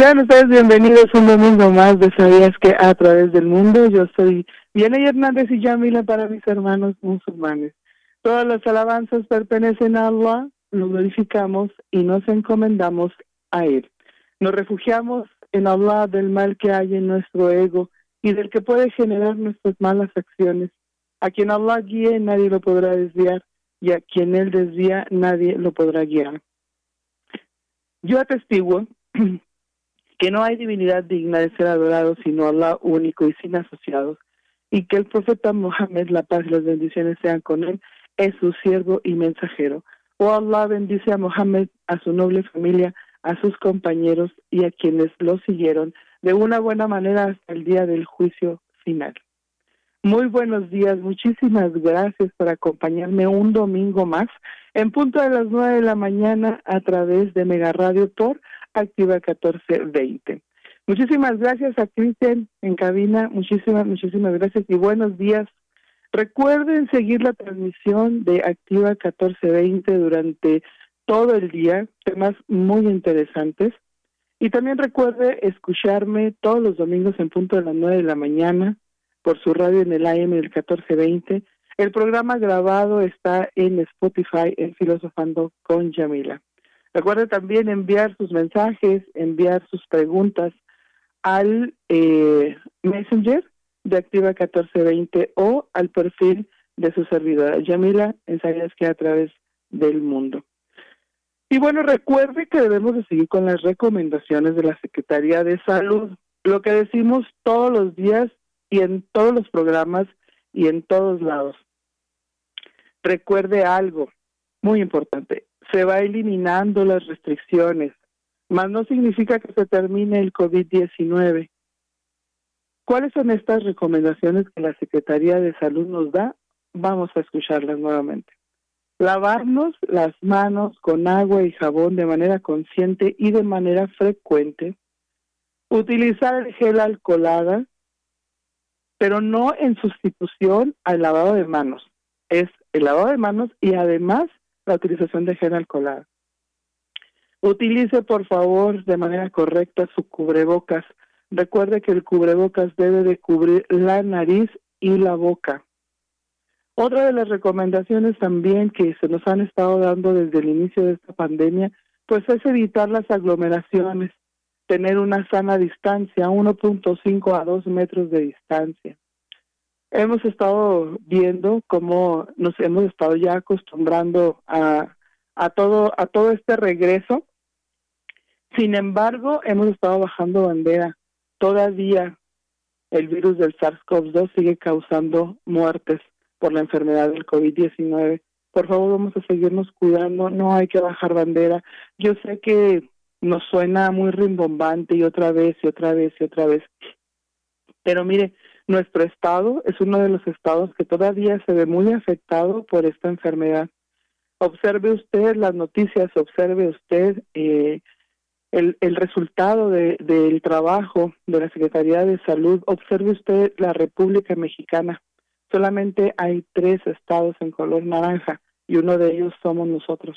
Sean ustedes bienvenidos un domingo más de Sabías que a través del mundo. Yo soy Viene Hernández y Yamila para mis hermanos musulmanes. Todas las alabanzas pertenecen a Allah, lo glorificamos y nos encomendamos a Él. Nos refugiamos en Allah del mal que hay en nuestro ego y del que puede generar nuestras malas acciones. A quien Allah guíe nadie lo podrá desviar y a quien Él desvía nadie lo podrá guiar. Yo atestiguo que no hay divinidad digna de ser adorado sino Allah único y sin asociados, y que el profeta Mohammed, la paz y las bendiciones sean con él, es su siervo y mensajero. Oh Allah bendice a Mohammed, a su noble familia, a sus compañeros y a quienes lo siguieron de una buena manera hasta el día del juicio final. Muy buenos días, muchísimas gracias por acompañarme un domingo más en punto de las nueve de la mañana a través de Mega Radio por Activa 1420. Muchísimas gracias a Cristian en cabina, muchísimas, muchísimas gracias y buenos días. Recuerden seguir la transmisión de Activa 1420 durante todo el día, temas muy interesantes. Y también recuerde escucharme todos los domingos en punto de las nueve de la mañana por su radio en el AM del 1420. El programa grabado está en Spotify en Filosofando con Yamila. Recuerde también enviar sus mensajes, enviar sus preguntas al eh, Messenger de Activa 1420 o al perfil de su servidora Yamila en que a través del mundo. Y bueno, recuerde que debemos de seguir con las recomendaciones de la Secretaría de Salud, lo que decimos todos los días y en todos los programas y en todos lados. Recuerde algo muy importante, se va eliminando las restricciones, mas no significa que se termine el COVID-19. ¿Cuáles son estas recomendaciones que la Secretaría de Salud nos da? Vamos a escucharlas nuevamente. Lavarnos las manos con agua y jabón de manera consciente y de manera frecuente. Utilizar el gel alcoholada, pero no en sustitución al lavado de manos. Es el lavado de manos y además la utilización de gel alcoholado. Utilice, por favor, de manera correcta su cubrebocas. Recuerde que el cubrebocas debe de cubrir la nariz y la boca. Otra de las recomendaciones también que se nos han estado dando desde el inicio de esta pandemia, pues es evitar las aglomeraciones, tener una sana distancia, 1.5 a 2 metros de distancia. Hemos estado viendo cómo nos hemos estado ya acostumbrando a, a todo a todo este regreso. Sin embargo, hemos estado bajando bandera. Todavía el virus del SARS-CoV-2 sigue causando muertes por la enfermedad del COVID-19. Por favor, vamos a seguirnos cuidando, no hay que bajar bandera. Yo sé que nos suena muy rimbombante y otra vez y otra vez y otra vez. Pero mire, nuestro estado es uno de los estados que todavía se ve muy afectado por esta enfermedad. Observe usted las noticias, observe usted eh, el, el, resultado de, del trabajo de la Secretaría de Salud, observe usted la República Mexicana. Solamente hay tres estados en color naranja y uno de ellos somos nosotros.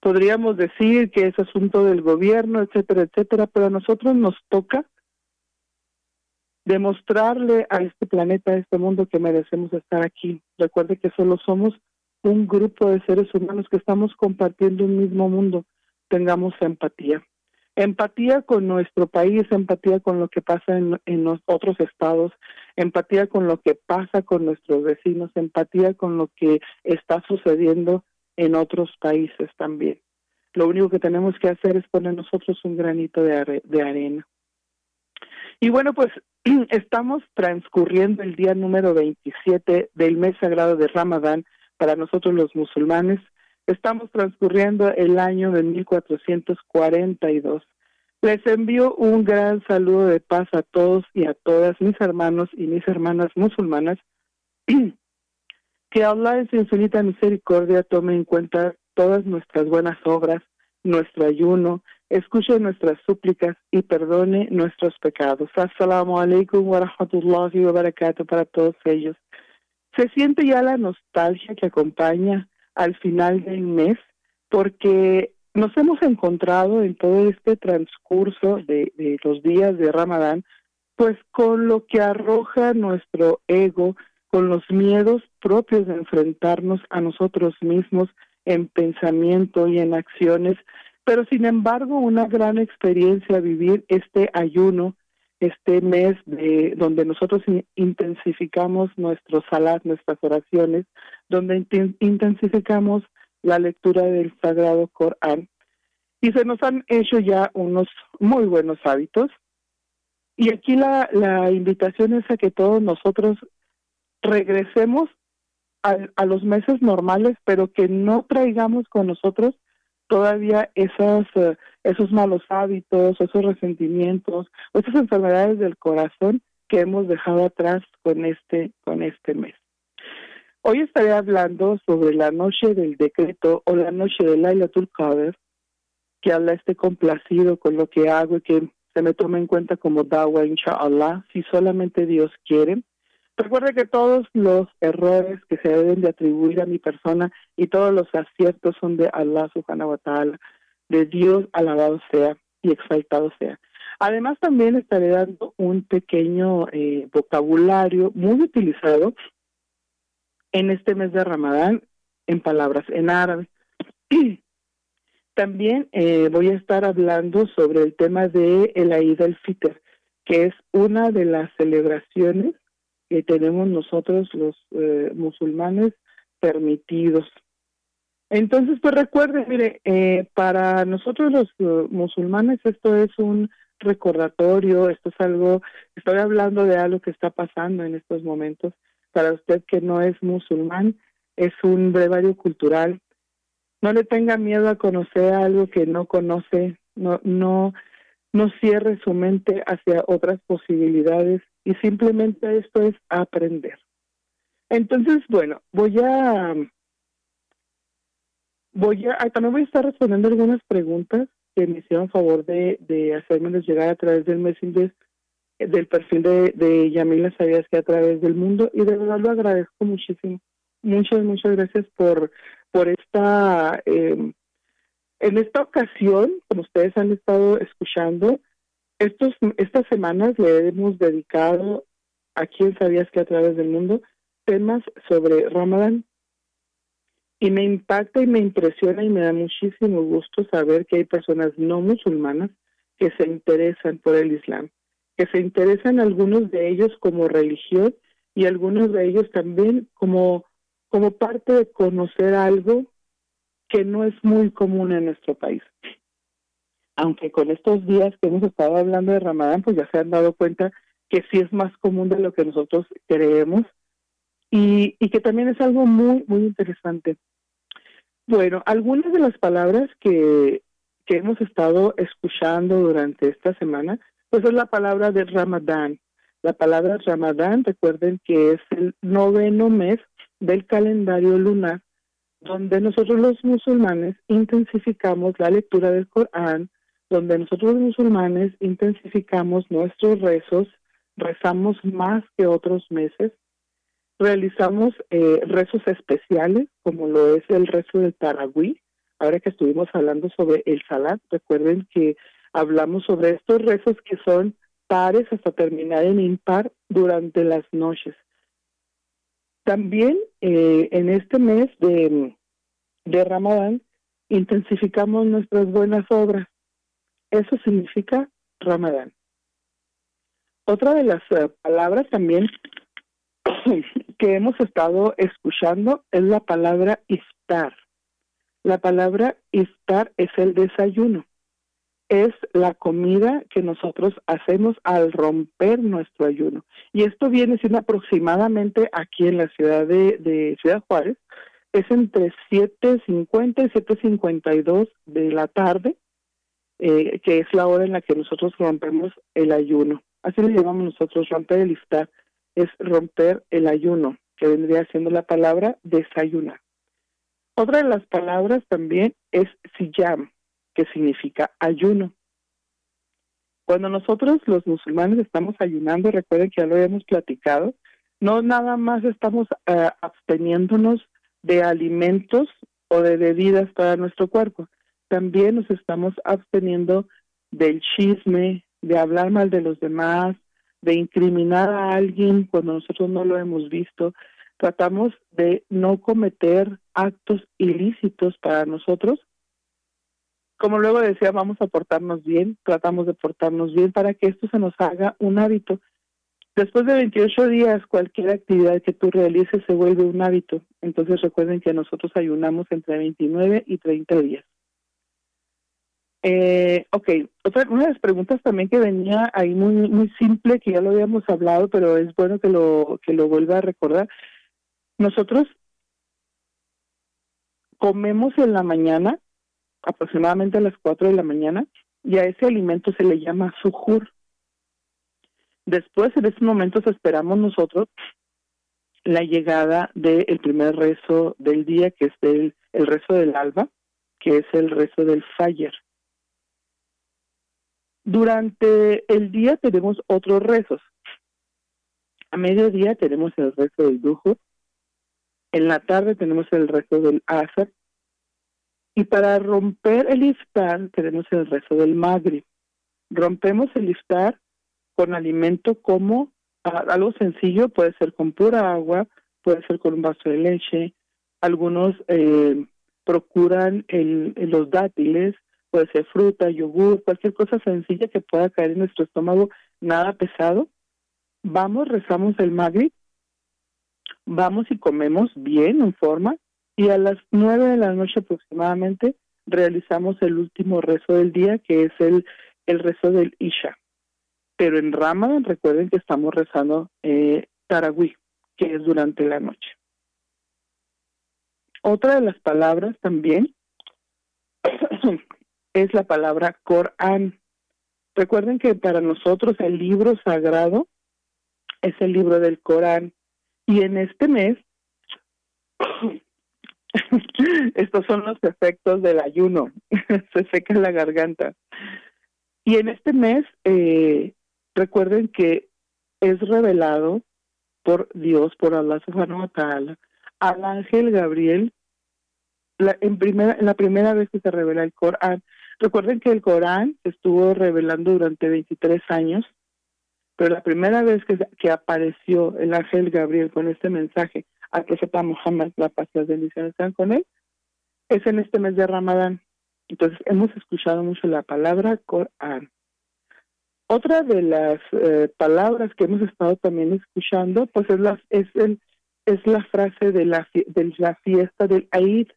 Podríamos decir que es asunto del gobierno, etcétera, etcétera, pero a nosotros nos toca demostrarle a este planeta, a este mundo que merecemos estar aquí. Recuerde que solo somos un grupo de seres humanos que estamos compartiendo un mismo mundo. Tengamos empatía. Empatía con nuestro país, empatía con lo que pasa en, en otros estados, empatía con lo que pasa con nuestros vecinos, empatía con lo que está sucediendo en otros países también. Lo único que tenemos que hacer es poner nosotros un granito de, de arena. Y bueno, pues estamos transcurriendo el día número 27 del mes sagrado de Ramadán para nosotros los musulmanes. Estamos transcurriendo el año de 1442. Les envío un gran saludo de paz a todos y a todas mis hermanos y mis hermanas musulmanas. que Allah en su infinita misericordia tome en cuenta todas nuestras buenas obras, nuestro ayuno, escuche nuestras súplicas y perdone nuestros pecados. Assalamu alaikum wa rahmatullahi wa barakatuh para todos ellos. Se siente ya la nostalgia que acompaña al final del mes porque nos hemos encontrado en todo este transcurso de, de los días de Ramadán, pues con lo que arroja nuestro ego, con los miedos propios de enfrentarnos a nosotros mismos en pensamiento y en acciones, pero sin embargo una gran experiencia vivir este ayuno, este mes de donde nosotros intensificamos nuestro salat, nuestras oraciones, donde intensificamos la lectura del Sagrado Corán. Y se nos han hecho ya unos muy buenos hábitos. Y aquí la, la invitación es a que todos nosotros regresemos a, a los meses normales, pero que no traigamos con nosotros todavía esas, eh, esos malos hábitos, esos resentimientos, esas enfermedades del corazón que hemos dejado atrás con este, con este mes. Hoy estaré hablando sobre la noche del decreto o la noche del Lailatul Qadr, que Allah esté complacido con lo que hago y que se me tome en cuenta como dawa, inshallah, si solamente Dios quiere. Recuerde que todos los errores que se deben de atribuir a mi persona y todos los aciertos son de Allah subhanahu wa ta'ala, de Dios alabado sea y exaltado sea. Además también estaré dando un pequeño eh, vocabulario muy utilizado en este mes de Ramadán en palabras en árabe. También eh, voy a estar hablando sobre el tema de el Eid al-Fitr, que es una de las celebraciones que tenemos nosotros los eh, musulmanes permitidos. Entonces, pues recuerde, mire, eh, para nosotros los uh, musulmanes esto es un recordatorio, esto es algo, estoy hablando de algo que está pasando en estos momentos. Para usted que no es musulmán, es un brevario cultural. No le tenga miedo a conocer algo que no conoce, no, no, no cierre su mente hacia otras posibilidades y simplemente esto es aprender. Entonces, bueno, voy a voy a también voy a estar respondiendo algunas preguntas que me hicieron favor de, de llegar a través del Messenger del perfil de, de Yamila Sabías que a través del mundo y de verdad lo agradezco muchísimo. Muchas, muchas gracias por, por esta, eh, en esta ocasión, como ustedes han estado escuchando, estos, estas semanas le hemos dedicado a quien sabías que a través del mundo temas sobre Ramadán. Y me impacta y me impresiona y me da muchísimo gusto saber que hay personas no musulmanas que se interesan por el Islam, que se interesan algunos de ellos como religión y algunos de ellos también como, como parte de conocer algo que no es muy común en nuestro país aunque con estos días que hemos estado hablando de Ramadán, pues ya se han dado cuenta que sí es más común de lo que nosotros creemos y, que también es algo muy, muy interesante. Bueno, algunas de las palabras que, que hemos estado escuchando durante esta semana, pues es la palabra de Ramadán. La palabra Ramadán, recuerden que es el noveno mes del calendario lunar, donde nosotros los musulmanes intensificamos la lectura del Corán, donde nosotros los musulmanes intensificamos nuestros rezos, rezamos más que otros meses, realizamos eh, rezos especiales, como lo es el rezo del Tarawih. Ahora que estuvimos hablando sobre el Salat, recuerden que hablamos sobre estos rezos que son pares hasta terminar en impar durante las noches. También eh, en este mes de, de Ramadán intensificamos nuestras buenas obras. Eso significa Ramadán. Otra de las eh, palabras también que hemos estado escuchando es la palabra iftar. La palabra iftar es el desayuno. Es la comida que nosotros hacemos al romper nuestro ayuno. Y esto viene siendo aproximadamente aquí en la ciudad de, de Ciudad Juárez. Es entre 7.50 y 7.52 de la tarde eh, que es la hora en la que nosotros rompemos el ayuno. Así le llamamos nosotros romper el iftar, es romper el ayuno, que vendría siendo la palabra desayunar. Otra de las palabras también es siyam, que significa ayuno. Cuando nosotros los musulmanes estamos ayunando, recuerden que ya lo habíamos platicado, no nada más estamos uh, absteniéndonos de alimentos o de bebidas para nuestro cuerpo, también nos estamos absteniendo del chisme, de hablar mal de los demás, de incriminar a alguien cuando nosotros no lo hemos visto. Tratamos de no cometer actos ilícitos para nosotros. Como luego decía, vamos a portarnos bien, tratamos de portarnos bien para que esto se nos haga un hábito. Después de 28 días, cualquier actividad que tú realices se vuelve un hábito. Entonces recuerden que nosotros ayunamos entre 29 y 30 días. Eh, ok, otra una de las preguntas también que venía ahí muy muy simple que ya lo habíamos hablado, pero es bueno que lo que lo vuelva a recordar. Nosotros comemos en la mañana, aproximadamente a las 4 de la mañana, y a ese alimento se le llama sujur. Después, en ese momento, esperamos nosotros la llegada del primer rezo del día, que es el, el rezo del alba, que es el rezo del fayer. Durante el día tenemos otros rezos. A mediodía tenemos el rezo del dujo. En la tarde tenemos el rezo del asar. Y para romper el iftar tenemos el rezo del magri. Rompemos el iftar con alimento como algo sencillo, puede ser con pura agua, puede ser con un vaso de leche. Algunos eh, procuran el, los dátiles, puede ser fruta, yogur, cualquier cosa sencilla que pueda caer en nuestro estómago, nada pesado. Vamos, rezamos el Magri, vamos y comemos bien, en forma, y a las nueve de la noche aproximadamente realizamos el último rezo del día, que es el, el rezo del Isha. Pero en Ramadan recuerden que estamos rezando eh, Tarawi, que es durante la noche. Otra de las palabras también es la palabra Corán. Recuerden que para nosotros el libro sagrado es el libro del Corán. Y en este mes, estos son los efectos del ayuno, se seca la garganta. Y en este mes, eh, recuerden que es revelado por Dios, por Allah subhanahu wa ta'ala, al ángel Gabriel, la, en, primera, la primera vez que se revela el Corán. Recuerden que el Corán estuvo revelando durante 23 años, pero la primera vez que, que apareció el ángel Gabriel con este mensaje al profeta Muhammad, la paz y las bendiciones están con él, es en este mes de Ramadán. Entonces hemos escuchado mucho la palabra Corán. Otra de las eh, palabras que hemos estado también escuchando, pues es la, es el, es la frase de la, de la fiesta del Eid,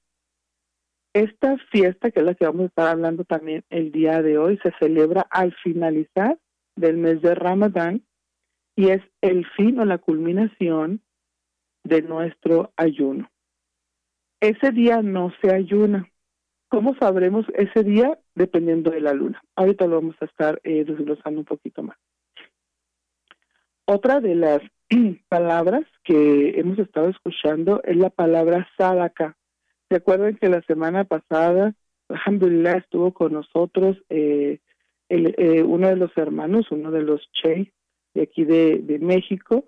esta fiesta, que es la que vamos a estar hablando también el día de hoy, se celebra al finalizar del mes de Ramadán y es el fin o la culminación de nuestro ayuno. Ese día no se ayuna. ¿Cómo sabremos ese día? Dependiendo de la luna. Ahorita lo vamos a estar eh, desglosando un poquito más. Otra de las palabras que hemos estado escuchando es la palabra sadaka. Recuerden que la semana pasada, Alhamdulillah, estuvo con nosotros eh, el, eh, uno de los hermanos, uno de los Che de aquí de, de México,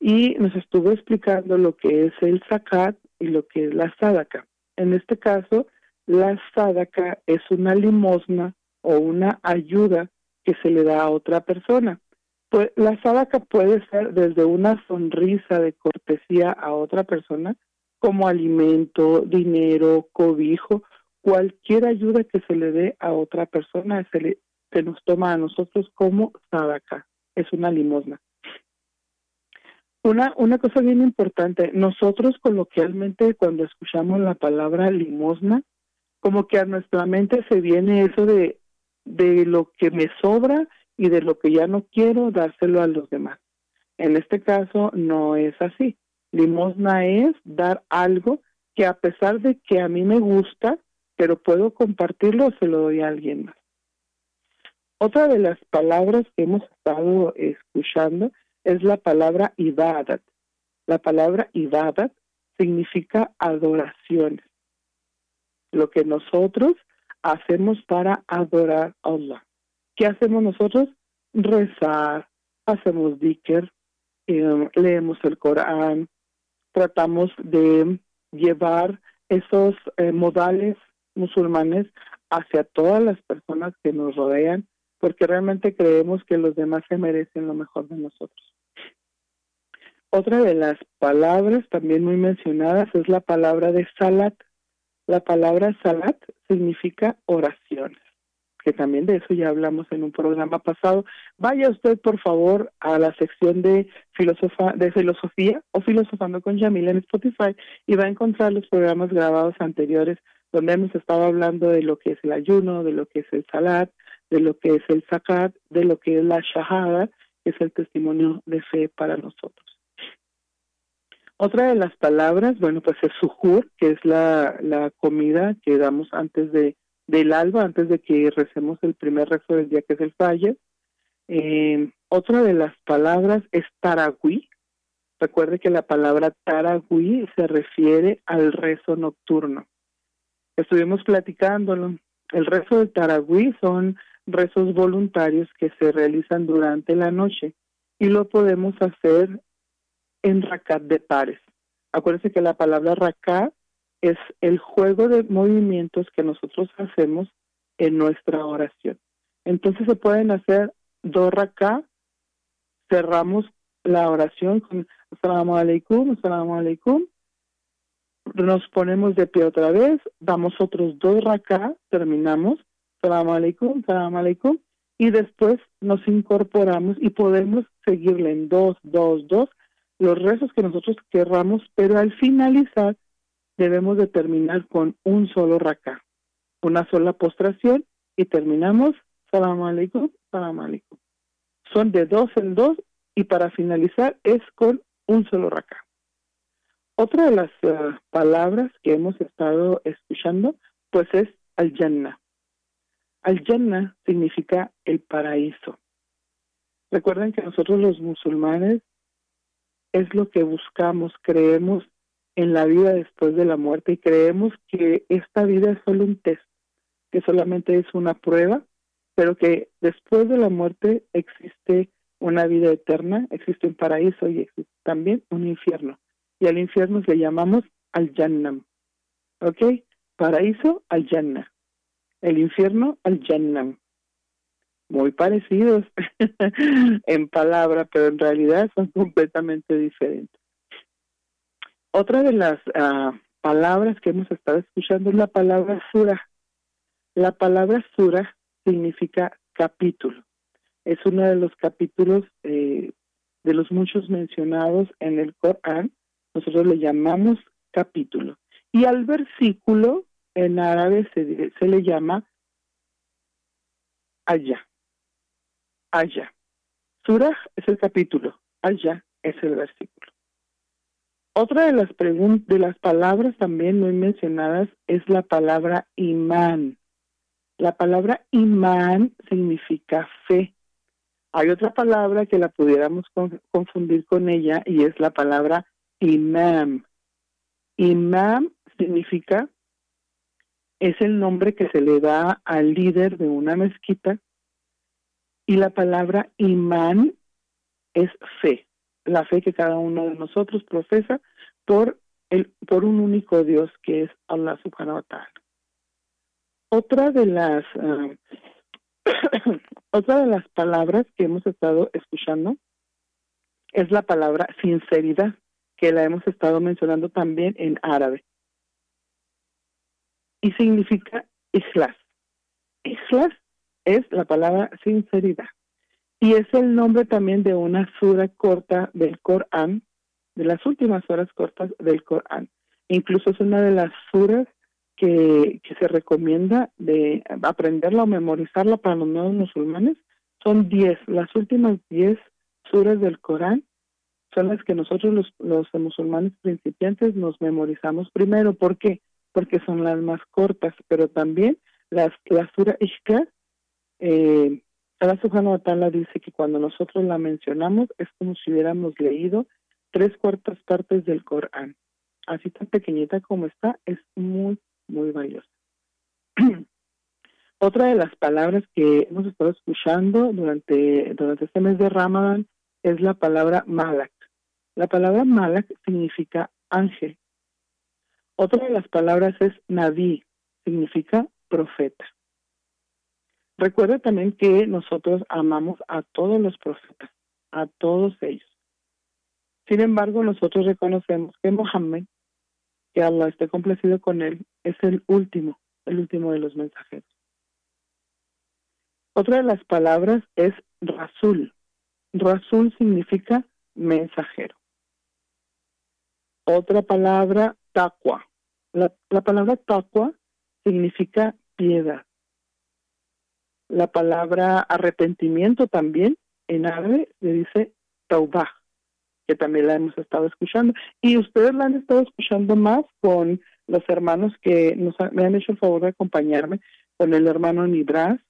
y nos estuvo explicando lo que es el zakat y lo que es la sadaka. En este caso, la sadaka es una limosna o una ayuda que se le da a otra persona. Pues la sadaka puede ser desde una sonrisa de cortesía a otra persona como alimento, dinero, cobijo, cualquier ayuda que se le dé a otra persona se, le, nos toma a nosotros como sadaka, es una limosna. Una, una cosa bien importante, nosotros coloquialmente cuando escuchamos la palabra limosna, como que a nuestra mente se viene eso de, de lo que me sobra y de lo que ya no quiero dárselo a los demás. En este caso no es así. Limosna es dar algo que a pesar de que a mí me gusta, pero puedo compartirlo, se lo doy a alguien más. Otra de las palabras que hemos estado escuchando es la palabra ibadat. La palabra ibadat significa adoraciones. Lo que nosotros hacemos para adorar a Allah. ¿Qué hacemos nosotros? Rezar, hacemos dhikr, eh, leemos el Corán, tratamos de llevar esos eh, modales musulmanes hacia todas las personas que nos rodean, porque realmente creemos que los demás se merecen lo mejor de nosotros. Otra de las palabras también muy mencionadas es la palabra de salat. La palabra salat significa oraciones, que también de eso ya hablamos en un programa pasado. Vaya usted, por favor, a la sección de, filosofa, de filosofía o filosofando con Yamil en Spotify y va a encontrar los programas grabados anteriores donde hemos estado hablando de lo que es el ayuno, de lo que es el salat, de lo que es el zakat, de lo que es la shahada, que es el testimonio de fe para nosotros. Otra de las palabras, bueno, pues es suhur, que es la, la comida que damos antes de del alba, antes de que recemos el primer rezo del día, que es el falle. Eh, otra de las palabras es taragüí. Recuerde que la palabra taragüí se refiere al rezo nocturno. Estuvimos platicándolo. El rezo del taragüí son rezos voluntarios que se realizan durante la noche y lo podemos hacer en rakat de pares. Acuérdense que la palabra rakat es el juego de movimientos que nosotros hacemos en nuestra oración. Entonces se pueden hacer dos rakat, cerramos la oración con Assalamu alaikum, Assalamu alaikum, nos ponemos de pie otra vez, damos otros dos rakat, terminamos, Assalamu alaikum, Assalamu alaikum, y después nos incorporamos y podemos seguirle en dos, dos, dos, los rezos que nosotros querramos, pero al finalizar debemos de terminar con un solo raká, una sola postración y terminamos salam alaikum, salam alaikum. Son de dos en dos y para finalizar es con un solo raká. Otra de las eh, palabras que hemos estado escuchando pues es al-Jannah. Al-Jannah significa el paraíso. Recuerden que nosotros los musulmanes es lo que buscamos, creemos en la vida después de la muerte y creemos que esta vida es solo un test, que solamente es una prueba, pero que después de la muerte existe una vida eterna, existe un paraíso y existe también un infierno. Y al infierno le llamamos al Jannam. ¿Ok? Paraíso al Jannah. El infierno al Jannam muy parecidos en palabra, pero en realidad son completamente diferentes. Otra de las ah, palabras que hemos estado escuchando es la palabra sura. La palabra sura significa capítulo. Es uno de los capítulos eh, de los muchos mencionados en el Corán. Nosotros le llamamos capítulo. Y al versículo en árabe se, se le llama allá allá. Surah es el capítulo, allá es el versículo. Otra de las de las palabras también muy mencionadas es la palabra imán. La palabra imán significa fe. Hay otra palabra que la pudiéramos confundir con ella y es la palabra imam. Imam significa, es el nombre que se le da al líder de una mezquita y la palabra imán es fe, la fe que cada uno de nosotros profesa por, el, por un único Dios que es Allah subhanahu wa ta'ala. Otra de las ah, otra de las palabras que hemos estado escuchando es la palabra sinceridad, que la hemos estado mencionando también en árabe. Y significa islas. Islas es la palabra sinceridad. Y es el nombre también de una sura corta del Corán, de las últimas horas cortas del Corán. Incluso es una de las suras que, que se recomienda de aprenderla o memorizarla para los nuevos musulmanes. Son diez, las últimas diez suras del Corán son las que nosotros los, los musulmanes principiantes nos memorizamos primero. ¿Por qué? Porque son las más cortas, pero también las, la sura eh, Allah subhanahu wa dice que cuando nosotros la mencionamos es como si hubiéramos leído tres cuartas partes del Corán. Así tan pequeñita como está, es muy, muy valiosa. Otra de las palabras que hemos estado escuchando durante, durante este mes de Ramadán es la palabra malak. La palabra malak significa ángel. Otra de las palabras es naví, significa profeta. Recuerde también que nosotros amamos a todos los profetas, a todos ellos. Sin embargo, nosotros reconocemos que Mohammed, que Allah esté complacido con él, es el último, el último de los mensajeros. Otra de las palabras es Rasul. Rasul significa mensajero. Otra palabra, taqwa. La, la palabra taqwa significa piedad. La palabra arrepentimiento también en árabe se dice taubah, que también la hemos estado escuchando. Y ustedes la han estado escuchando más con los hermanos que nos me han hecho el favor de acompañarme, con el hermano Nibras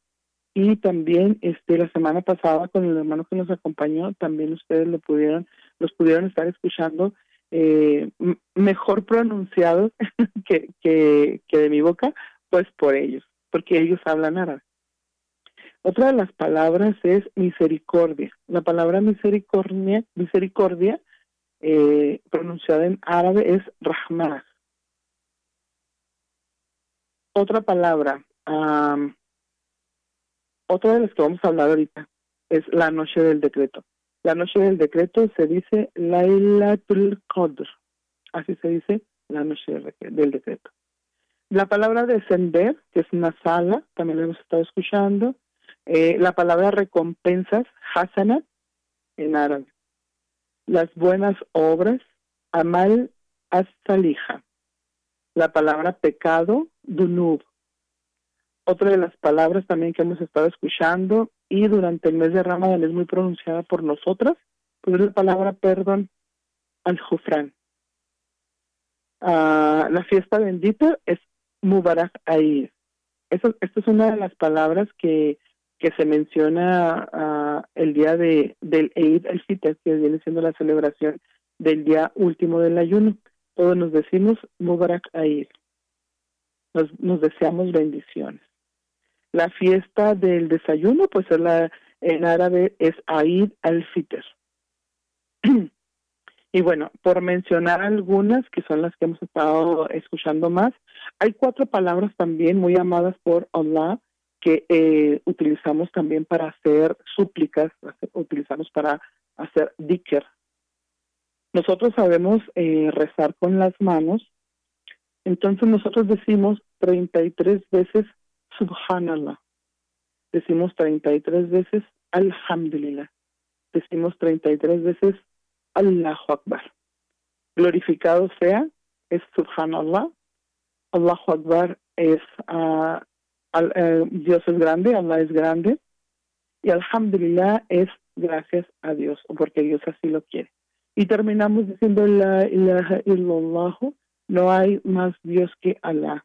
y también este la semana pasada con el hermano que nos acompañó, también ustedes lo pudieron, los pudieron estar escuchando eh, mejor pronunciados que, que, que de mi boca, pues por ellos, porque ellos hablan árabe. Otra de las palabras es misericordia. La palabra misericordia, misericordia eh, pronunciada en árabe es rahmah. Otra palabra, otra de las que vamos a hablar ahorita es la noche del decreto. La noche del decreto se dice Lailatul Qadr. Así se dice la noche del decreto. La palabra descender, que es una sala, también la hemos estado escuchando. Eh, la palabra recompensas, hasana, en árabe. Las buenas obras, amal as-salija. La palabra pecado, dunub. Otra de las palabras también que hemos estado escuchando y durante el mes de Ramadán es muy pronunciada por nosotras, pues es la palabra perdón, al-jufran. Ah, la fiesta bendita es Mubarak Aid. esta es una de las palabras que que se menciona uh, el día de del Eid el Fitr, que viene siendo la celebración del día último del ayuno. Todos nos decimos Mubarak Eid. Nos, nos deseamos bendiciones. La fiesta del desayuno, pues es la, en árabe es Eid al-Fitr. y bueno, por mencionar algunas, que son las que hemos estado escuchando más, hay cuatro palabras también muy amadas por Allah, que eh, utilizamos también para hacer súplicas, utilizamos para hacer diker. Nosotros sabemos eh, rezar con las manos, entonces nosotros decimos 33 veces Subhanallah, decimos 33 veces Alhamdulillah, decimos 33 veces Allahu Akbar. Glorificado sea, es Subhanallah, Allahu Akbar es uh, eh, Dios es grande, Allah es grande, y Alhamdulillah es gracias a Dios, porque Dios así lo quiere. Y terminamos diciendo la ilaha no hay más Dios que Allah.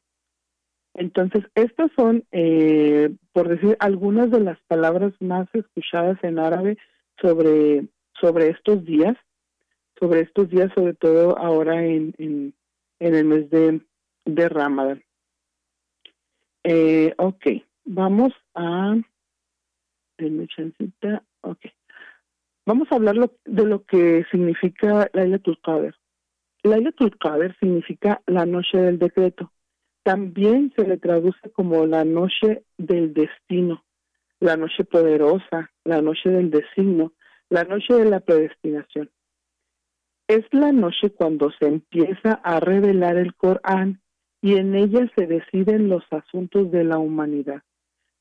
Entonces, estas son, eh, por decir, algunas de las palabras más escuchadas en árabe sobre, sobre estos días, sobre estos días, sobre todo ahora en, en, en el mes de, de Ramadán. Eh, ok, vamos a... Ok. Vamos a hablar de lo que significa Laila Tulkader. Laila Tulkader significa la noche del decreto. También se le traduce como la noche del destino, la noche poderosa, la noche del designo, la noche de la predestinación. Es la noche cuando se empieza a revelar el Corán y en ella se deciden los asuntos de la humanidad.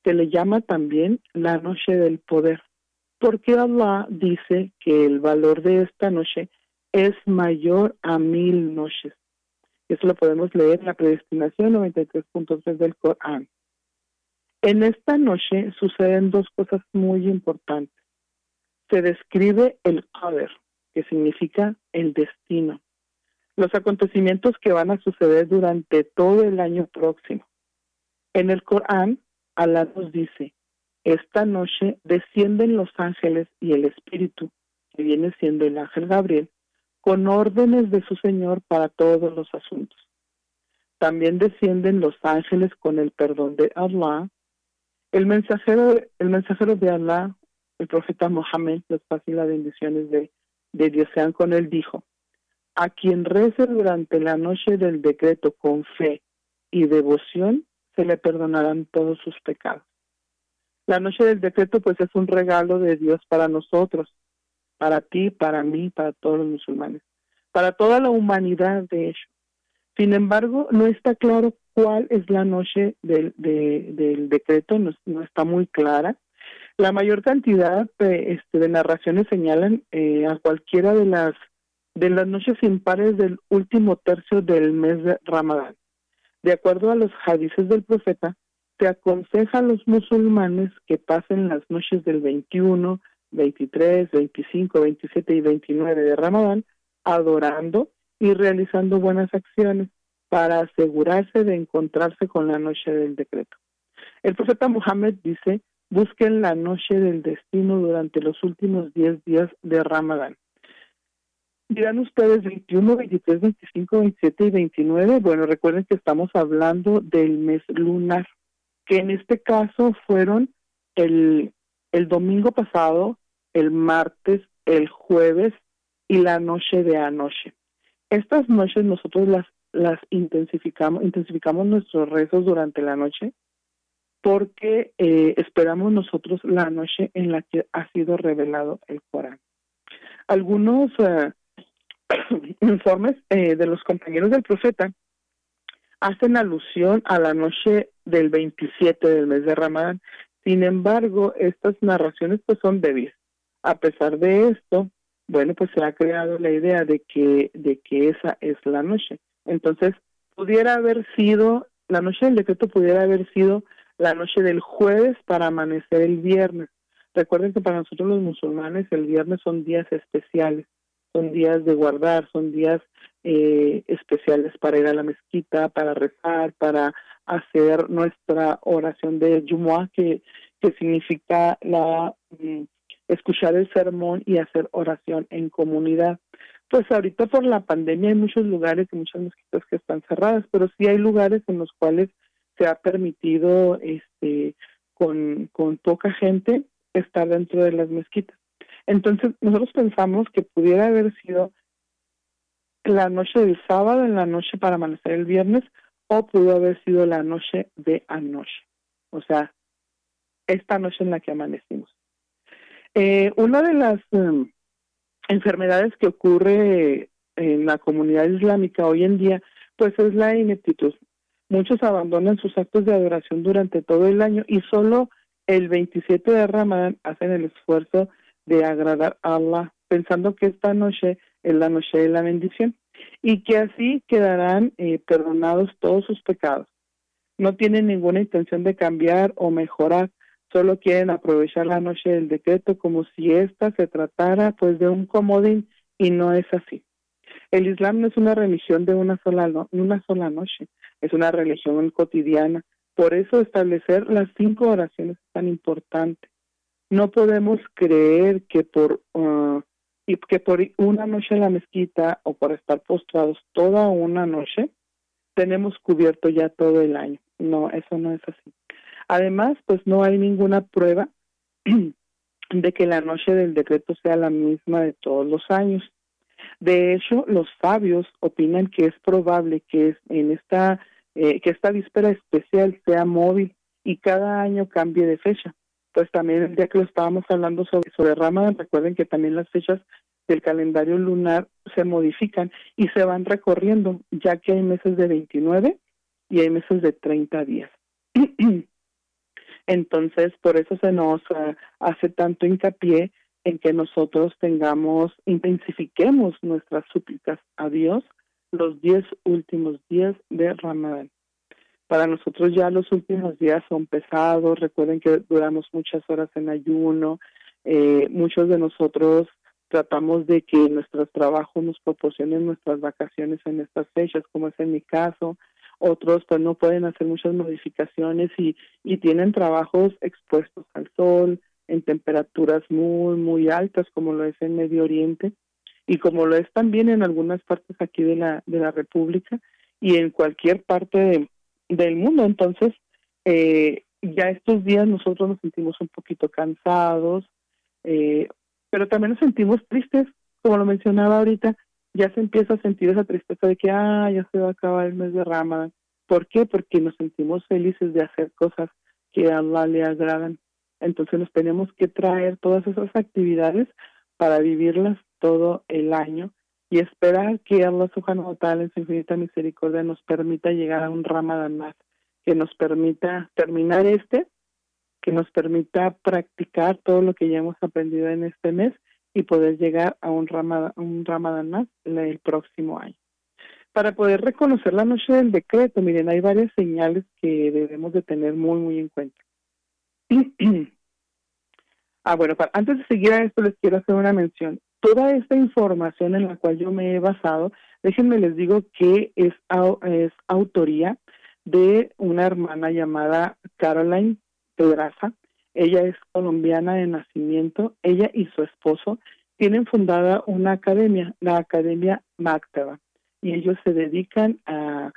Se le llama también la noche del poder, porque Allah dice que el valor de esta noche es mayor a mil noches. Eso lo podemos leer en la predestinación 93.3 del Corán. En esta noche suceden dos cosas muy importantes. Se describe el Qadr, que significa el destino los acontecimientos que van a suceder durante todo el año próximo. En el Corán, Alá nos dice, esta noche descienden los ángeles y el Espíritu, que viene siendo el ángel Gabriel, con órdenes de su Señor para todos los asuntos. También descienden los ángeles con el perdón de Allah. El mensajero, el mensajero de Allah, el profeta Mohammed, los paz y las bendiciones de, de Dios sean con él, dijo, a quien rece durante la noche del decreto con fe y devoción, se le perdonarán todos sus pecados. La noche del decreto pues es un regalo de Dios para nosotros, para ti, para mí, para todos los musulmanes, para toda la humanidad de hecho. Sin embargo, no está claro cuál es la noche del, decreto, no, está muy clara. La mayor cantidad de, este, de narraciones señalan eh, a cualquiera de las de las noches impares del último tercio del mes de Ramadán. De acuerdo a los hadices del profeta, se aconseja a los musulmanes que pasen las noches del 21, 23, 25, 27 y 29 de Ramadán adorando y realizando buenas acciones para asegurarse de encontrarse con la noche del decreto. El profeta Muhammad dice, busquen la noche del destino durante los últimos 10 días de Ramadán. Dirán ustedes 21, 23, 25, 27 y 29. Bueno, recuerden que estamos hablando del mes lunar, que en este caso fueron el, el domingo pasado, el martes, el jueves y la noche de anoche. Estas noches nosotros las, las intensificamos, intensificamos nuestros rezos durante la noche porque eh, esperamos nosotros la noche en la que ha sido revelado el Corán. Algunos eh, informes eh, de los compañeros del profeta hacen alusión a la noche del 27 del mes de Ramadán. Sin embargo, estas narraciones pues son débiles. A pesar de esto, bueno, pues se ha creado la idea de que de que esa es la noche. Entonces, pudiera haber sido la noche del decreto pudiera haber sido la noche del jueves para amanecer el viernes. Recuerden que para nosotros los musulmanes el viernes son días especiales son días de guardar, son días eh, especiales para ir a la mezquita, para rezar, para hacer nuestra oración de Jumu'ah, que, que significa la mm, escuchar el sermón y hacer oración en comunidad. Pues ahorita por la pandemia hay muchos lugares y muchas mezquitas que están cerradas, pero sí hay lugares en los cuales se ha permitido este con, con poca gente estar dentro de las mezquitas. Entonces, nosotros pensamos que pudiera haber sido la noche del sábado en la noche para amanecer el viernes o pudo haber sido la noche de anoche. O sea, esta noche en la que amanecimos. Eh, una de las em, enfermedades que ocurre en la comunidad islámica hoy en día, pues es la ineptitud. Muchos abandonan sus actos de adoración durante todo el año y solo el 27 de Ramadán hacen el esfuerzo de agradar a Allah, pensando que esta noche es la noche de la bendición y que así quedarán eh, perdonados todos sus pecados. No tienen ninguna intención de cambiar o mejorar, solo quieren aprovechar la noche del decreto como si ésta se tratara pues de un comodín y no es así. El Islam no es una religión de una sola, no, una sola noche, es una religión cotidiana. Por eso establecer las cinco oraciones es tan importante. No podemos creer que por uh, y que por una noche en la mezquita o por estar postrados toda una noche tenemos cubierto ya todo el año. No, eso no es así. Además, pues no hay ninguna prueba de que la noche del decreto sea la misma de todos los años. De hecho, los sabios opinan que es probable que en esta eh, que esta víspera especial sea móvil y cada año cambie de fecha pues también el día que lo estábamos hablando sobre, sobre Ramadán, recuerden que también las fechas del calendario lunar se modifican y se van recorriendo, ya que hay meses de 29 y hay meses de 30 días. Entonces, por eso se nos uh, hace tanto hincapié en que nosotros tengamos, intensifiquemos nuestras súplicas a Dios los 10 últimos días de Ramadán. Para nosotros ya los últimos días son pesados, recuerden que duramos muchas horas en ayuno, eh, muchos de nosotros tratamos de que nuestros trabajos nos proporcionen nuestras vacaciones en estas fechas, como es en mi caso. Otros pues no pueden hacer muchas modificaciones y, y tienen trabajos expuestos al sol, en temperaturas muy, muy altas, como lo es en Medio Oriente y como lo es también en algunas partes aquí de la, de la República y en cualquier parte de, del mundo. Entonces, eh, ya estos días nosotros nos sentimos un poquito cansados, eh, pero también nos sentimos tristes, como lo mencionaba ahorita, ya se empieza a sentir esa tristeza de que, ah, ya se va a acabar el mes de Ramadán. ¿Por qué? Porque nos sentimos felices de hacer cosas que a Allah le agradan. Entonces nos tenemos que traer todas esas actividades para vivirlas todo el año y esperar que Allah subhanahu wa ta'ala en su infinita misericordia nos permita llegar a un Ramadán más, que nos permita terminar este, que nos permita practicar todo lo que ya hemos aprendido en este mes y poder llegar a un Ramadán, un Ramadán más el próximo año. Para poder reconocer la noche del decreto, miren, hay varias señales que debemos de tener muy, muy en cuenta. ah, bueno, antes de seguir a esto les quiero hacer una mención. Toda esta información en la cual yo me he basado, déjenme les digo que es, autoría de una hermana llamada Caroline Pedraza. Ella es colombiana de nacimiento. Ella y su esposo tienen fundada una academia, la Academia Magtaba, y ellos se dedican a,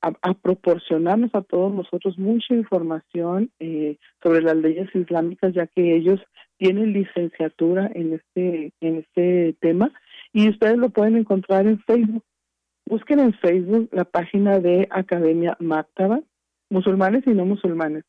a, proporcionarnos a todos nosotros mucha información eh, sobre las leyes islámicas, ya que ellos tienen licenciatura en este en este tema y ustedes lo pueden encontrar en Facebook. Busquen en Facebook la página de Academia Maktaba, musulmanes y no musulmanes.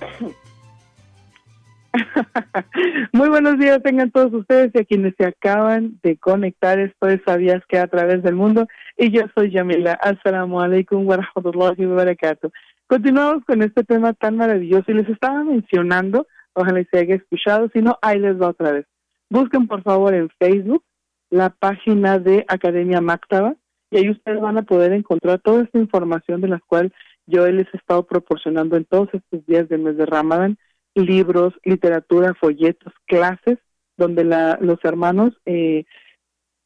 Muy buenos días tengan todos ustedes y a quienes se acaban de conectar. Esto es Sabías que a través del mundo. Y yo soy Yamila. Assalamu alaikum wa rahmatullahi wa barakatuh. Continuamos con este tema tan maravilloso y les estaba mencionando, ojalá se haya escuchado, si no, ahí les va otra vez. Busquen por favor en Facebook la página de Academia Maktaba y ahí ustedes van a poder encontrar toda esta información de la cual yo les he estado proporcionando en todos estos días del mes de Ramadán libros, literatura, folletos, clases, donde la, los hermanos eh,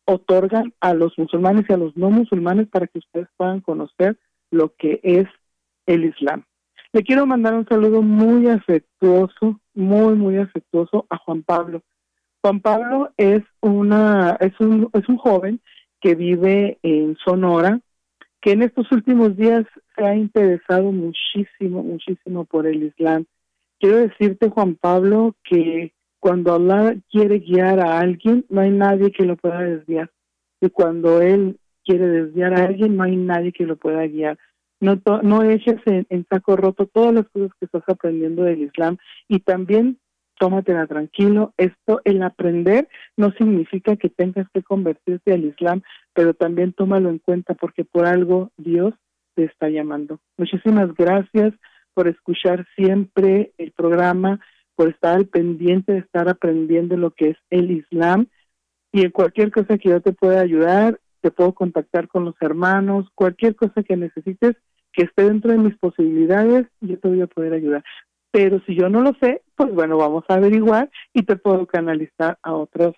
otorgan a los musulmanes y a los no musulmanes para que ustedes puedan conocer lo que es el Islam. Le quiero mandar un saludo muy afectuoso, muy, muy afectuoso a Juan Pablo. Juan Pablo es una, es un, es un joven que vive en Sonora, que en estos últimos días se ha interesado muchísimo, muchísimo por el Islam quiero decirte, Juan Pablo, que cuando Allah quiere guiar a alguien, no hay nadie que lo pueda desviar. Y cuando Él quiere desviar a alguien, no hay nadie que lo pueda guiar. No, no eches en, en, saco roto todas las cosas que estás aprendiendo del Islam y también tómatela tranquilo. Esto, el aprender, no significa que tengas que convertirte al Islam, pero también tómalo en cuenta porque por algo Dios te está llamando. Muchísimas gracias por escuchar siempre el programa, por estar al pendiente de estar aprendiendo lo que es el Islam. Y en cualquier cosa que yo te pueda ayudar, te puedo contactar con los hermanos, cualquier cosa que necesites que esté dentro de mis posibilidades, yo te voy a poder ayudar. Pero si yo no lo sé, pues bueno, vamos a averiguar y te puedo canalizar a otros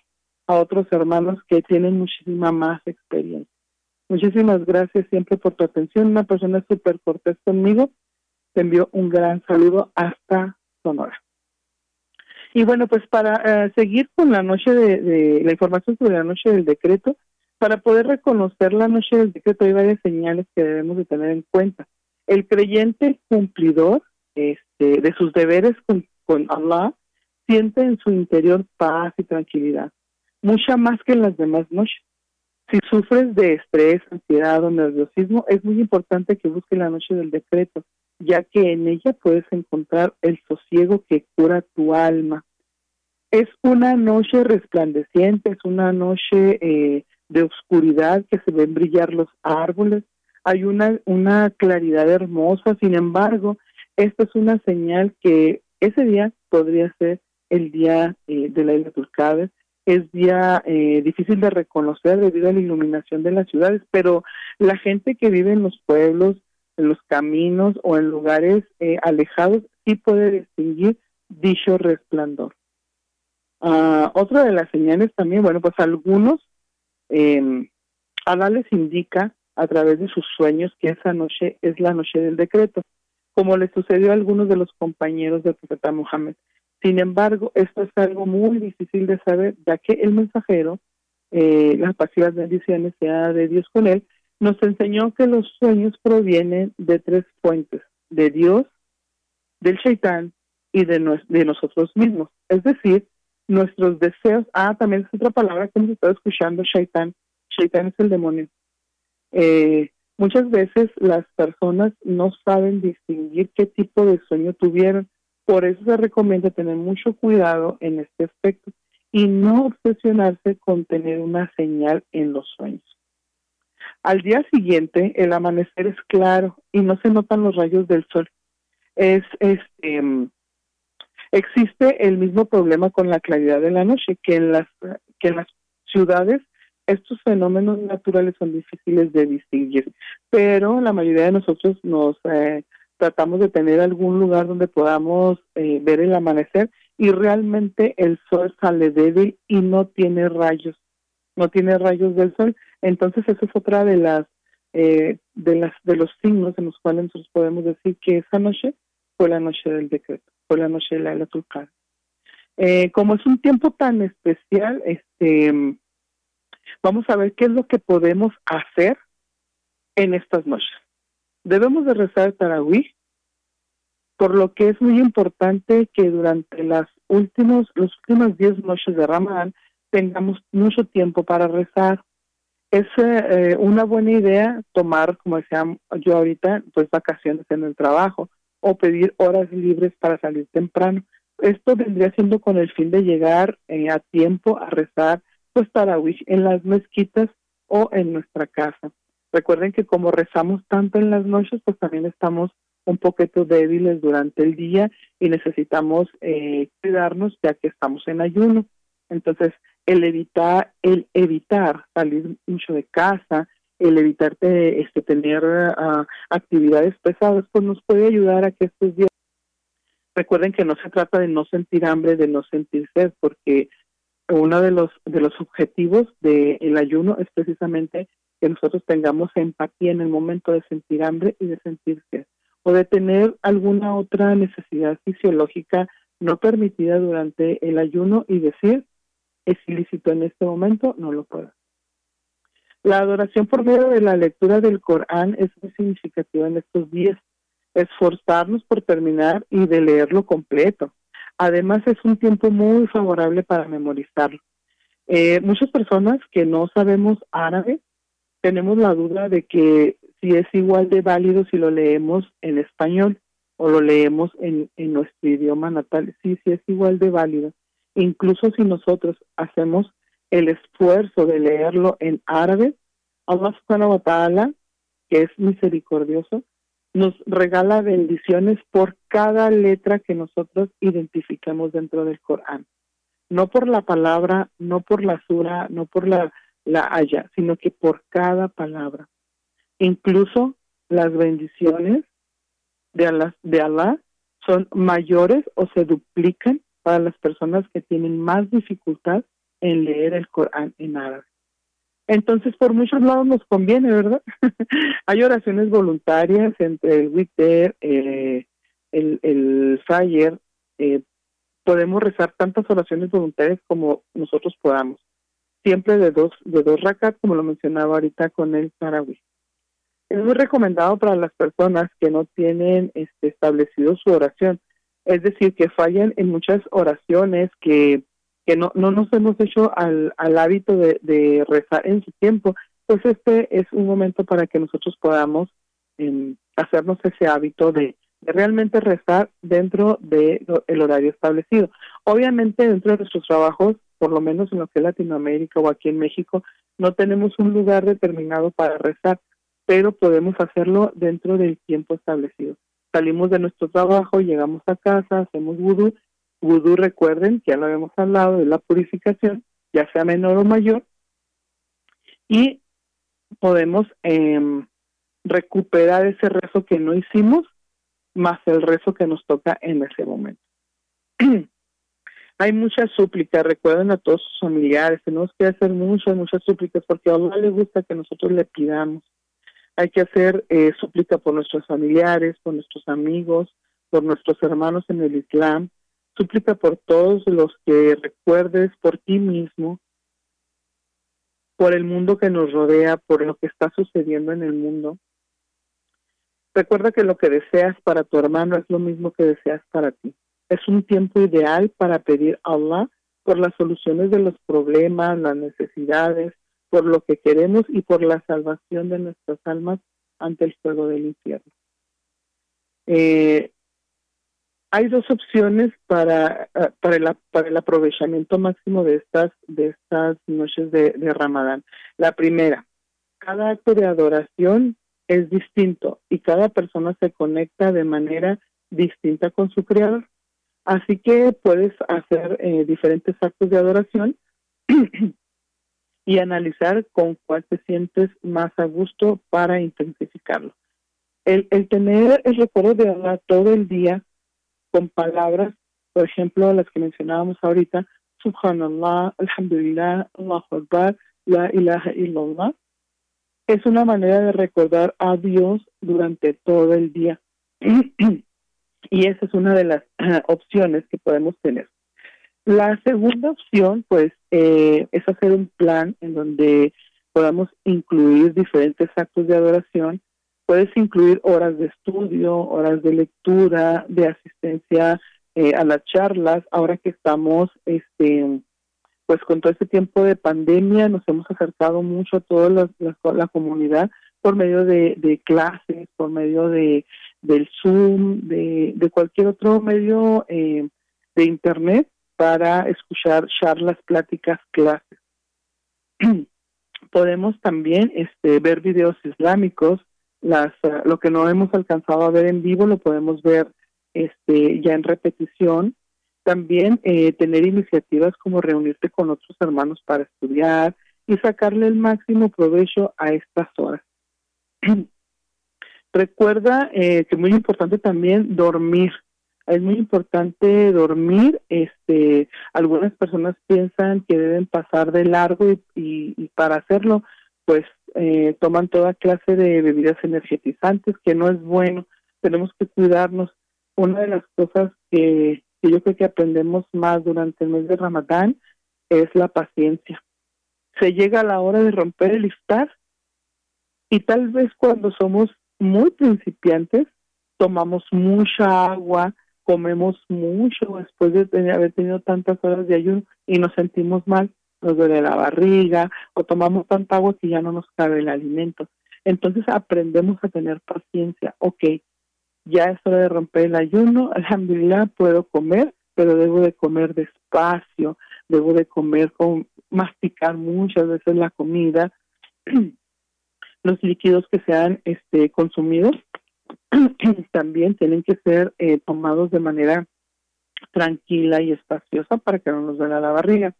a otros hermanos que tienen muchísima más experiencia. Muchísimas gracias siempre por tu atención, una persona súper cortés conmigo te envío un gran saludo hasta Sonora. Y bueno, pues para eh, seguir con la noche de, la información sobre la noche del decreto, Para poder reconocer la noche del decreto hay varias señales que debemos de tener en cuenta. El creyente cumplidor este, de sus deberes con, con Allah siente en su interior paz y tranquilidad, mucha más que en las demás noches. Si sufres de estrés, ansiedad o nerviosismo, es muy importante que busques la noche del decreto, ya que en ella puedes encontrar el sosiego que cura tu alma. Es una noche resplandeciente, es una noche eh, de oscuridad que se ven brillar los árboles, hay una, una claridad hermosa, sin embargo, esta es una señal que ese día podría ser el día eh, de la isla Turcades, es día eh, difícil de reconocer debido a la iluminación de las ciudades, pero la gente que vive en los pueblos, en los caminos o en lugares eh, alejados sí puede distinguir dicho resplandor. Uh, otra de las señales también, bueno, pues algunos, eh, Alá les indica a través de sus sueños que esa noche es la noche del decreto, como le sucedió a algunos de los compañeros del profeta Mohammed. Sin embargo, esto es algo muy difícil de saber, ya que el mensajero, eh, las pasivas bendiciones sea de Dios con él, nos enseñó que los sueños provienen de tres fuentes, de Dios, del shaitán y de, nosotros mismos. Es decir, nuestros deseos, ah, también es otra palabra que hemos estado escuchando, shaitán. Shaitán es el demonio. Eh, muchas veces las personas no saben distinguir qué tipo de sueño tuvieron por eso se recomienda tener mucho cuidado en este aspecto y no obsesionarse con tener una señal en los sueños. Al día siguiente, el amanecer es claro y no se notan los rayos del sol. Es, este, existe el mismo problema con la claridad de la noche, que en las, que en las ciudades estos fenómenos naturales son difíciles de distinguir, pero la mayoría de nosotros nos eh, tratamos de tener algún lugar donde podamos eh, ver el amanecer y realmente el sol sale débil y no tiene rayos, no tiene rayos del sol. Entonces esa es otra de las eh, de las de los signos en los cuales nosotros podemos decir que esa noche fue la noche del decreto, fue la noche de la era eh, como es un tiempo tan especial, este vamos a ver qué es lo que podemos hacer en estas noches debemos de rezar Tarawih, por lo que es muy importante que durante las últimos, los últimas 10 noches de Ramadán tengamos mucho tiempo para rezar. Es eh, una buena idea tomar, como decía yo ahorita, pues vacaciones en el trabajo o pedir horas libres para salir temprano. Esto vendría siendo con el fin de llegar eh, a tiempo a rezar pues Tarawih en las mezquitas o en nuestra casa. Recuerden que como rezamos tanto en las noches, pues también estamos un poquito débiles durante el día y necesitamos eh, cuidarnos ya que estamos en ayuno. Entonces, el evitar, el evitar salir mucho de casa, el evitar este, tener ah, actividades pesadas, pues nos puede ayudar a que estos días recuerden que no se trata de no sentir hambre, de no sentir sed, porque uno de los de los objetivos del ayuno es precisamente que nosotros tengamos empatía en el momento de sentir hambre y de sentir sed, o de tener alguna otra necesidad fisiológica no permitida durante el ayuno y decir, es ilícito en este momento, no lo puedo. La adoración por medio de la lectura del Corán es muy significativa en estos días. Esforzarnos por terminar y de leerlo completo. Además, es un tiempo muy favorable para memorizarlo. Eh, muchas personas que no sabemos árabe tenemos la duda de que si es igual de válido si lo leemos en español o lo leemos en, en nuestro idioma natal. Sí, sí es igual de válido. Incluso si nosotros hacemos el esfuerzo de leerlo en árabe, Allah subhanahu wa ta'ala, que es misericordioso, nos regala bendiciones por cada letra que nosotros identificamos dentro del Corán. No por la palabra, no por la sura, no por la la haya, sino que por cada palabra. Incluso las bendiciones de Allah, de Allah son mayores o se duplican para las personas que tienen más dificultad en leer el Corán en árabe. Entonces, por muchos lados nos conviene, ¿verdad? Hay oraciones voluntarias entre el Witter, eh, el, el Fire, eh, podemos rezar tantas oraciones voluntarias como nosotros podamos. siempre de dos, de dos rakat, como lo mencionaba ahorita con el tarawih. Es muy recomendado para las personas que no tienen este, establecido su oración, es decir, que fallan en muchas oraciones, que, que no, no nos hemos hecho al, al hábito de, de rezar en su tiempo, pues este es un momento para que nosotros podamos em, hacernos ese hábito de, realmente rezar dentro del el horario establecido. Obviamente dentro de nuestros trabajos, por lo menos en lo que es Latinoamérica o aquí en México, no tenemos un lugar determinado para rezar, pero podemos hacerlo dentro del tiempo establecido. Salimos de nuestro trabajo, llegamos a casa, hacemos vudú. Vudú, recuerden, ya lo habíamos hablado, de la purificación, ya sea menor o mayor, y podemos eh, recuperar ese rezo que no hicimos más el rezo que nos toca en ese momento. Hay muchas súplicas, recuerden a todos sus familiares, tenemos que hacer muchas, muchas súplicas porque a Allah le gusta que nosotros le pidamos. Hay que hacer eh, súplica por nuestros familiares, por nuestros amigos, por nuestros hermanos en el Islam, súplica por todos los que recuerdes, por ti mismo, por el mundo que nos rodea, por lo que está sucediendo en el mundo. Recuerda que lo que deseas para tu hermano es lo mismo que deseas para ti. Es un tiempo ideal para pedir a Allah por las soluciones de los problemas, las necesidades, por lo que queremos y por la salvación de nuestras almas ante el fuego del infierno. Eh, hay dos opciones para, eh, para, el, aprovechamiento máximo de estas, de estas noches de, de Ramadán. La primera, cada acto de adoración es distinto y cada persona se conecta de manera distinta con su creador. Así que puedes hacer eh, diferentes actos de adoración y analizar con cuál te sientes más a gusto para intensificarlo. El, el tener el recuerdo de Allah todo el día con palabras, por ejemplo, las que mencionábamos ahorita, Subhanallah, Alhamdulillah, Allahu Akbar, La ilaha illallah, es una manera de recordar a Dios durante todo el día. y esa es una de las opciones que podemos tener. La segunda opción, pues, eh, es hacer un plan en donde podamos incluir diferentes actos de adoración Puedes incluir horas de estudio, horas de lectura, de asistencia eh, a las charlas. Ahora que estamos, este, pues con todo este tiempo de pandemia, nos hemos acercado mucho a toda la, comunidad por medio de, clases, por medio de del Zoom, de, cualquier otro medio eh, de Internet para escuchar charlas, pláticas, clases. Podemos también este, ver videos islámicos, las eh, lo que no hemos alcanzado a ver en vivo lo podemos ver este ya en repetición. También eh, tener iniciativas como reunirte con otros hermanos para estudiar y sacarle el máximo provecho a estas horas. Recuerda eh, que es muy importante también dormir. Es muy importante dormir este algunas personas piensan que deben pasar de largo y para hacerlo pues eh, toman toda clase de bebidas energetizantes, que no es bueno, tenemos que cuidarnos. Una de las cosas que, yo creo que aprendemos más durante el mes de Ramadán es la paciencia. Se llega a la hora de romper el iftar y tal vez cuando somos muy principiantes tomamos mucha agua, comemos mucho después de haber tenido tantas horas de ayuno y nos sentimos mal nos duele la barriga o tomamos tanta agua que ya no nos cabe el alimento. Entonces aprendemos a tener paciencia. Ok, ya es hora de romper el ayuno, alhamdulillah puedo comer, pero debo de comer despacio, debo de comer con masticar muchas veces la comida, los líquidos que sean este consumidos también tienen que ser eh, tomados de manera tranquila y espaciosa para que no nos duela la barriga.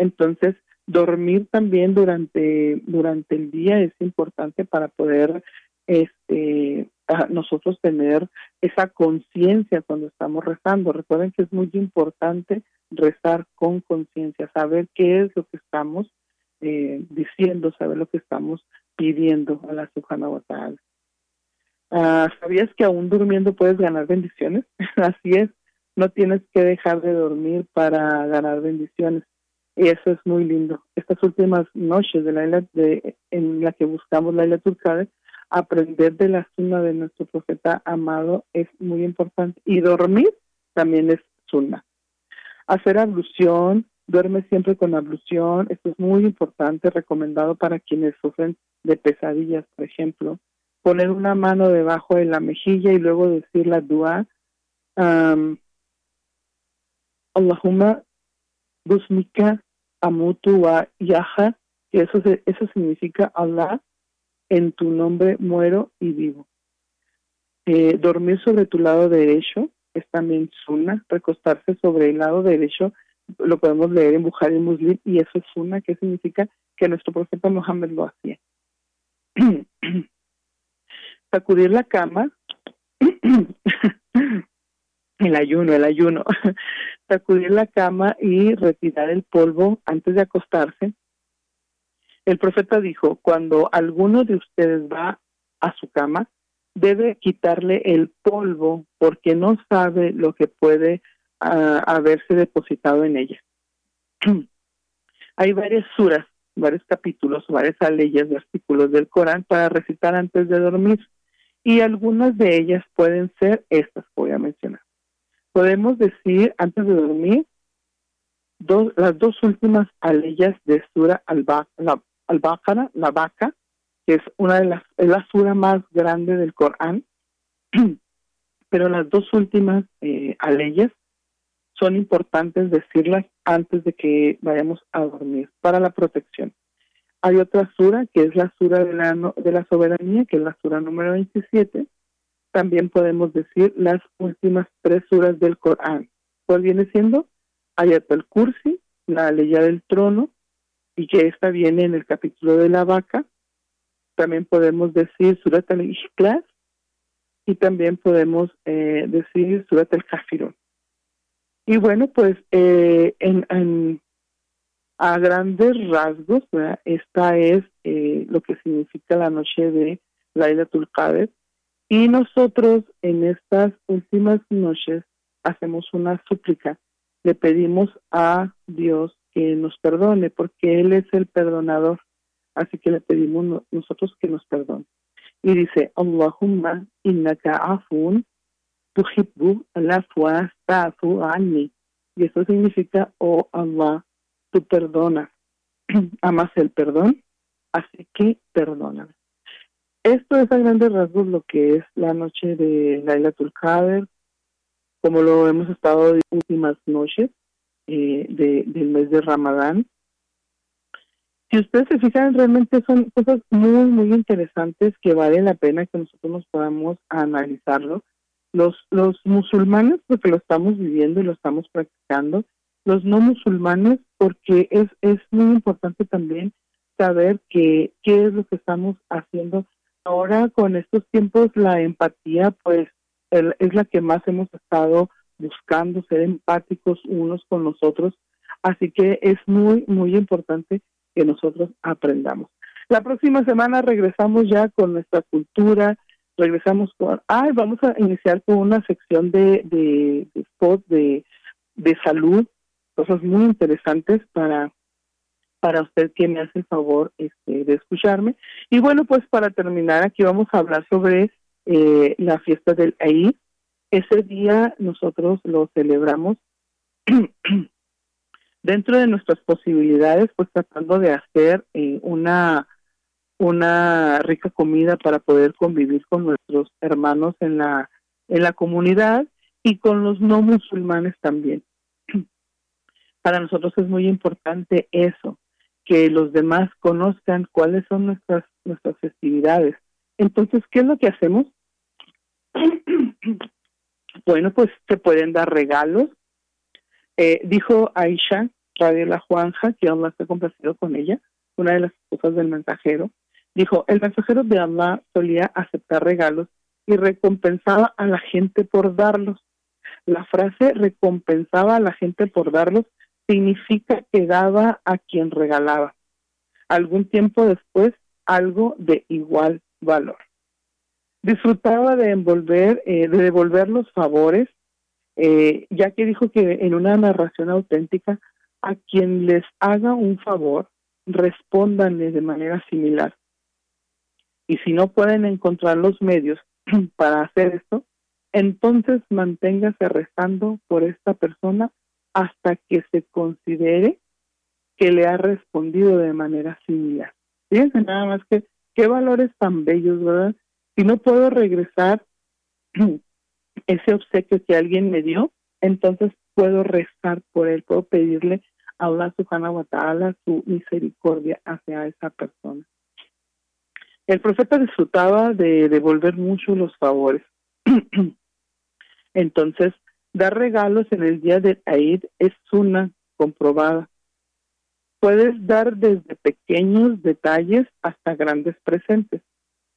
Entonces, dormir también durante, durante el día es importante para poder este, nosotros tener esa conciencia cuando estamos rezando. Recuerden que es muy importante rezar con conciencia, saber qué es lo que estamos eh, diciendo, saber lo que estamos pidiendo a la Sujana ah, ¿Sabías que aún durmiendo puedes ganar bendiciones? Así es, no tienes que dejar de dormir para ganar bendiciones Y eso es muy lindo. Estas últimas noches de la de, en la que buscamos la Turcade, aprender de la suma de nuestro profeta amado es muy importante. Y dormir también es sunna. Hacer ablución, duerme siempre con ablución, esto es muy importante, recomendado para quienes sufren de pesadillas, por ejemplo. Poner una mano debajo de la mejilla y luego decir la dua. Um, Allahumma busmika amutu wa yaha, que eso, eso significa Allah, en tu nombre muero y vivo. Eh, dormir sobre tu lado derecho es también sunna, recostarse sobre el lado derecho, lo podemos leer en Bukhari Muslim, y eso es sunna, que significa que nuestro profeta Mohammed lo hacía. Sacudir la cama, el ayuno, el ayuno, sacudir la cama y retirar el polvo antes de acostarse. El profeta dijo, cuando alguno de ustedes va a su cama, debe quitarle el polvo porque no sabe lo que puede ah, haberse depositado en ella. Hay varias suras, varios capítulos, varias leyes, versículos del Corán para recitar antes de dormir y algunas de ellas pueden ser estas que voy a mencionar. Podemos decir antes de dormir dos, las dos últimas aleyas de Sura al-Baqarah, la vaca, que es una de las, es la sura más grande del Corán, pero las dos últimas eh, aleyas son importantes decirlas antes de que vayamos a dormir para la protección. Hay otra sura que es la sura de la, de la soberanía, que es la sura número 27. También podemos decir las últimas tres suras del Corán. ¿Cuál viene siendo? Ayat al-Kursi, la aleya del trono, y que esta viene en el capítulo de la vaca, también podemos decir Surat al-Ikhlas y también podemos eh, decir Surat al-Kafirun. Y bueno, pues eh, en, a grandes rasgos, esta es eh, lo que significa la noche de Laila Qadr. Y nosotros en estas últimas noches hacemos una súplica. Le pedimos a Dios que nos perdone porque Él es el perdonador así que le pedimos nosotros que nos perdone. Y dice, Allahumma innaka afun tuhibbu al-afwa ta'fu anni. Y eso significa, oh Allah, tú perdonas, amas el perdón, así que perdóname. Esto es a grandes rasgos lo que es la noche de Laila Qadr, como lo hemos estado en últimas noches eh, del mes de Ramadán si ustedes se fijan, realmente son cosas muy, muy interesantes que vale la pena que nosotros nos podamos analizarlo. Los, los musulmanes, porque lo estamos viviendo y lo estamos practicando, los no musulmanes, porque es, es muy importante también saber que, qué es lo que estamos haciendo. Ahora, con estos tiempos, la empatía, pues, es la que más hemos estado buscando, ser empáticos unos con los otros. Así que es muy, muy importante que nosotros aprendamos. La próxima semana regresamos ya con nuestra cultura, regresamos con, ay, vamos a iniciar con una sección de, de, de de, salud, cosas muy interesantes para para usted que me hace el favor este, de escucharme. Y bueno, pues para terminar, aquí vamos a hablar sobre eh, la fiesta del Eid. Ese día nosotros lo celebramos dentro de nuestras posibilidades, pues tratando de hacer eh, una una rica comida para poder convivir con nuestros hermanos en la en la comunidad y con los no musulmanes también. Para nosotros es muy importante eso, que los demás conozcan cuáles son nuestras nuestras festividades. Entonces, ¿qué es lo que hacemos? bueno, pues se pueden dar regalos, eh, dijo Aisha, Radio La Juanja, que Allah está complacido con ella, una de las esposas del mensajero, dijo, el mensajero de Allah solía aceptar regalos y recompensaba a la gente por darlos. La frase recompensaba a la gente por darlos significa que daba a quien regalaba. Algún tiempo después, algo de igual valor. Disfrutaba de envolver, eh, de devolver los favores eh, ya que dijo que en una narración auténtica a quien les haga un favor, respóndanle de manera similar. Y si no pueden encontrar los medios para hacer esto, entonces manténgase rezando por esta persona hasta que se considere que le ha respondido de manera similar. Fíjense nada más que qué valores tan bellos, ¿verdad? Si no puedo regresar ese obsequio que alguien me dio, entonces puedo rezar por él, puedo pedirle a Allah subhanahu wa su misericordia hacia esa persona. El profeta disfrutaba de devolver mucho los favores. Entonces, dar regalos en el día de Eid es una comprobada. Puedes dar desde pequeños detalles hasta grandes presentes,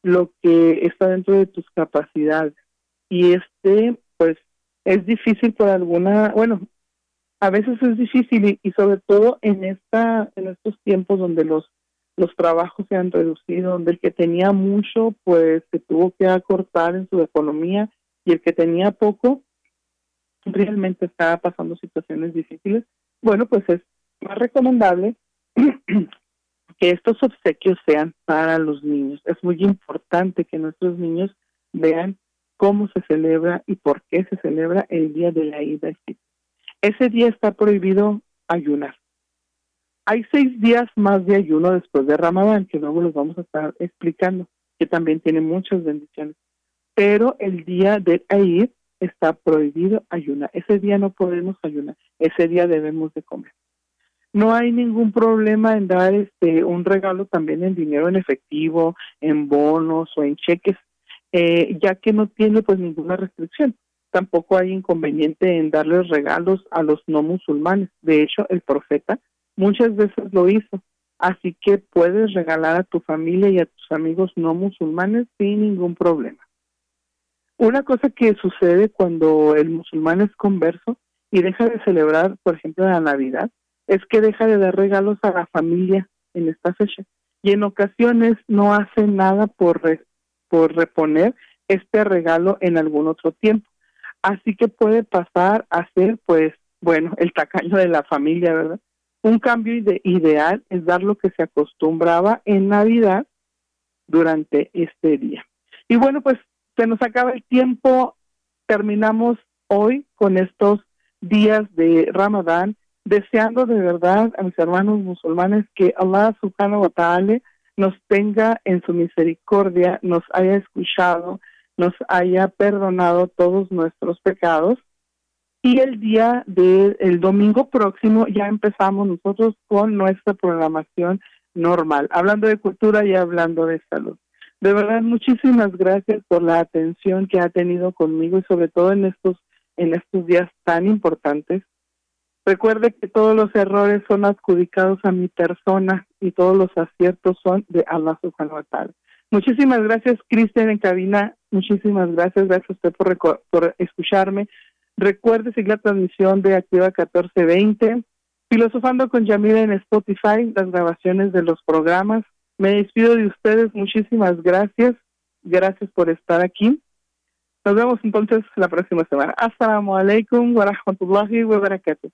lo que está dentro de tus capacidades. Y este, pues, es difícil por alguna, bueno, a veces es difícil y, sobre todo en esta, en estos tiempos donde los los trabajos se han reducido, donde el que tenía mucho, pues se tuvo que acortar en su economía y el que tenía poco, realmente estaba pasando situaciones difíciles. Bueno, pues es más recomendable que estos obsequios sean para los niños. Es muy importante que nuestros niños vean cómo se celebra y por qué se celebra el día de la ida. Ese día está prohibido ayunar. Hay seis días más de ayuno después de Ramadán, que luego los vamos a estar explicando, que también tiene muchas bendiciones. Pero el día de Eid está prohibido ayunar. Ese día no podemos ayunar. Ese día debemos de comer. No hay ningún problema en dar este un regalo también en dinero en efectivo, en bonos o en cheques, eh, ya que no tiene pues ninguna restricción. Tampoco hay inconveniente en darles regalos a los no musulmanes. De hecho, el profeta muchas veces lo hizo. Así que puedes regalar a tu familia y a tus amigos no musulmanes sin ningún problema. Una cosa que sucede cuando el musulmán es converso y deja de celebrar, por ejemplo, la Navidad, es que deja de dar regalos a la familia en esta fecha. Y en ocasiones no hace nada por, por reponer este regalo en algún otro tiempo. Así que puede pasar a ser, pues, bueno, el tacaño de la familia, ¿verdad? Un cambio ideal es dar lo que se acostumbraba en Navidad durante este día. Y bueno, pues se nos acaba el tiempo. Terminamos hoy con estos días de Ramadán, deseando de verdad a mis hermanos musulmanes que Allah subhanahu wa ta'ala nos tenga en su misericordia, nos haya escuchado, nos haya perdonado todos nuestros pecados y el día del domingo próximo ya empezamos nosotros con nuestra programación normal, hablando de cultura y hablando de salud. De verdad, muchísimas gracias por la atención que ha tenido conmigo y sobre todo en estos en estos días tan importantes. Recuerde que todos los errores son adjudicados a mi persona y todos los aciertos son de Allah subhanahu wa ta'ala. Muchísimas gracias, Cristian, en cabina. Muchísimas gracias. Gracias a usted por, por escucharme. Recuerde seguir la transmisión de Activa 1420. Filosofando con Yamila en Spotify, las grabaciones de los programas. Me despido de ustedes. Muchísimas gracias. Gracias por estar aquí. Nos vemos entonces la próxima semana. Assalamu alaikum wa rahmatullahi wa barakatuh.